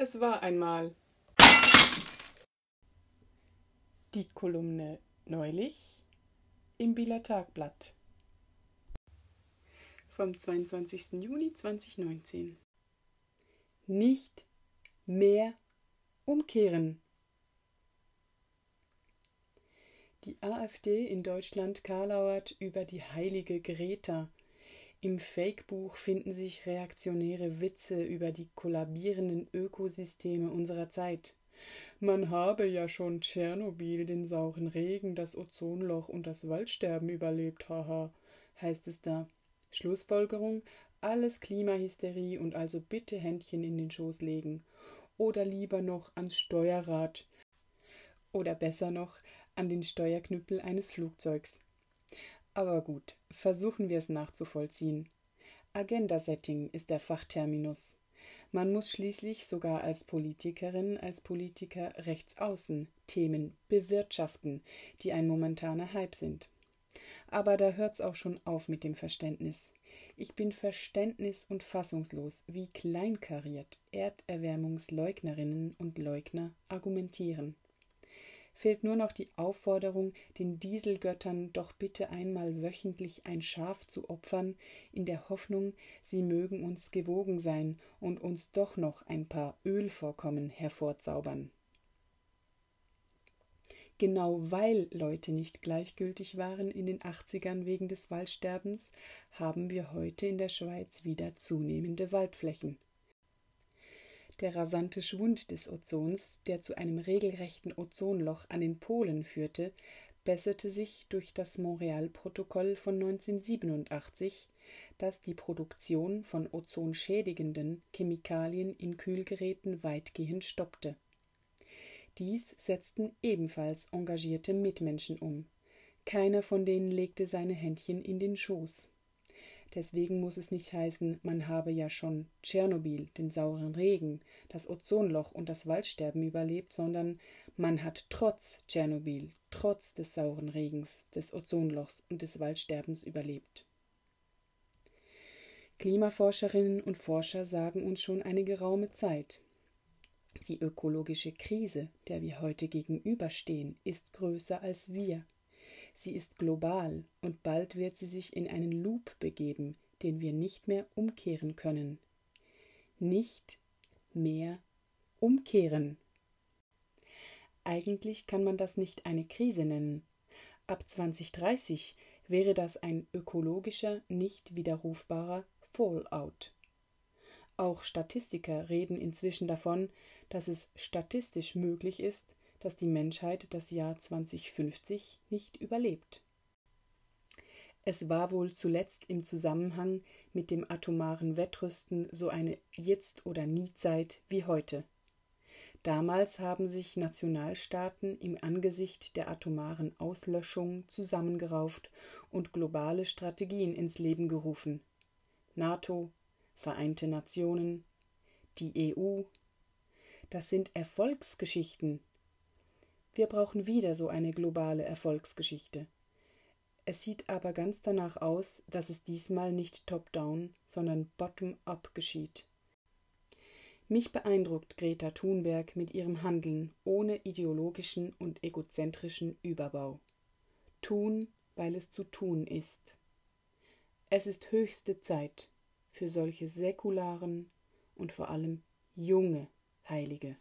Es war einmal. Die Kolumne neulich im Bieler Tagblatt vom 22. Juni 2019. Nicht mehr umkehren. Die AfD in Deutschland karlauert über die heilige Greta, im Fake-Buch finden sich reaktionäre Witze über die kollabierenden Ökosysteme unserer Zeit. Man habe ja schon Tschernobyl, den sauren Regen, das Ozonloch und das Waldsterben überlebt, haha, heißt es da. Schlussfolgerung: alles Klimahysterie und also bitte Händchen in den Schoß legen. Oder lieber noch ans Steuerrad. Oder besser noch an den Steuerknüppel eines Flugzeugs. Aber gut, versuchen wir es nachzuvollziehen. Agenda-Setting ist der Fachterminus. Man muss schließlich sogar als Politikerin, als Politiker rechtsaußen Themen bewirtschaften, die ein momentaner Hype sind. Aber da hört's auch schon auf mit dem Verständnis. Ich bin verständnis- und fassungslos, wie kleinkariert Erderwärmungsleugnerinnen und Leugner argumentieren fehlt nur noch die Aufforderung, den Dieselgöttern doch bitte einmal wöchentlich ein Schaf zu opfern, in der Hoffnung, sie mögen uns gewogen sein und uns doch noch ein paar Ölvorkommen hervorzaubern. Genau weil Leute nicht gleichgültig waren in den 80ern wegen des Waldsterbens, haben wir heute in der Schweiz wieder zunehmende Waldflächen. Der rasante Schwund des Ozons, der zu einem regelrechten Ozonloch an den Polen führte, besserte sich durch das Montreal-Protokoll von 1987, das die Produktion von ozonschädigenden Chemikalien in Kühlgeräten weitgehend stoppte. Dies setzten ebenfalls engagierte Mitmenschen um. Keiner von denen legte seine Händchen in den Schoß. Deswegen muss es nicht heißen, man habe ja schon Tschernobyl, den sauren Regen, das Ozonloch und das Waldsterben überlebt, sondern man hat trotz Tschernobyl, trotz des sauren Regens, des Ozonlochs und des Waldsterbens überlebt. Klimaforscherinnen und Forscher sagen uns schon eine geraume Zeit, die ökologische Krise, der wir heute gegenüberstehen, ist größer als wir. Sie ist global und bald wird sie sich in einen Loop begeben, den wir nicht mehr umkehren können. Nicht mehr umkehren. Eigentlich kann man das nicht eine Krise nennen. Ab 2030 wäre das ein ökologischer, nicht widerrufbarer Fallout. Auch Statistiker reden inzwischen davon, dass es statistisch möglich ist, dass die Menschheit das Jahr 2050 nicht überlebt. Es war wohl zuletzt im Zusammenhang mit dem atomaren Wettrüsten so eine Jetzt- oder Nie-Zeit wie heute. Damals haben sich Nationalstaaten im Angesicht der atomaren Auslöschung zusammengerauft und globale Strategien ins Leben gerufen. NATO, Vereinte Nationen, die EU. Das sind Erfolgsgeschichten, wir brauchen wieder so eine globale Erfolgsgeschichte. Es sieht aber ganz danach aus, dass es diesmal nicht top-down, sondern bottom-up geschieht. Mich beeindruckt Greta Thunberg mit ihrem Handeln ohne ideologischen und egozentrischen Überbau. Tun, weil es zu tun ist. Es ist höchste Zeit für solche säkularen und vor allem junge Heilige.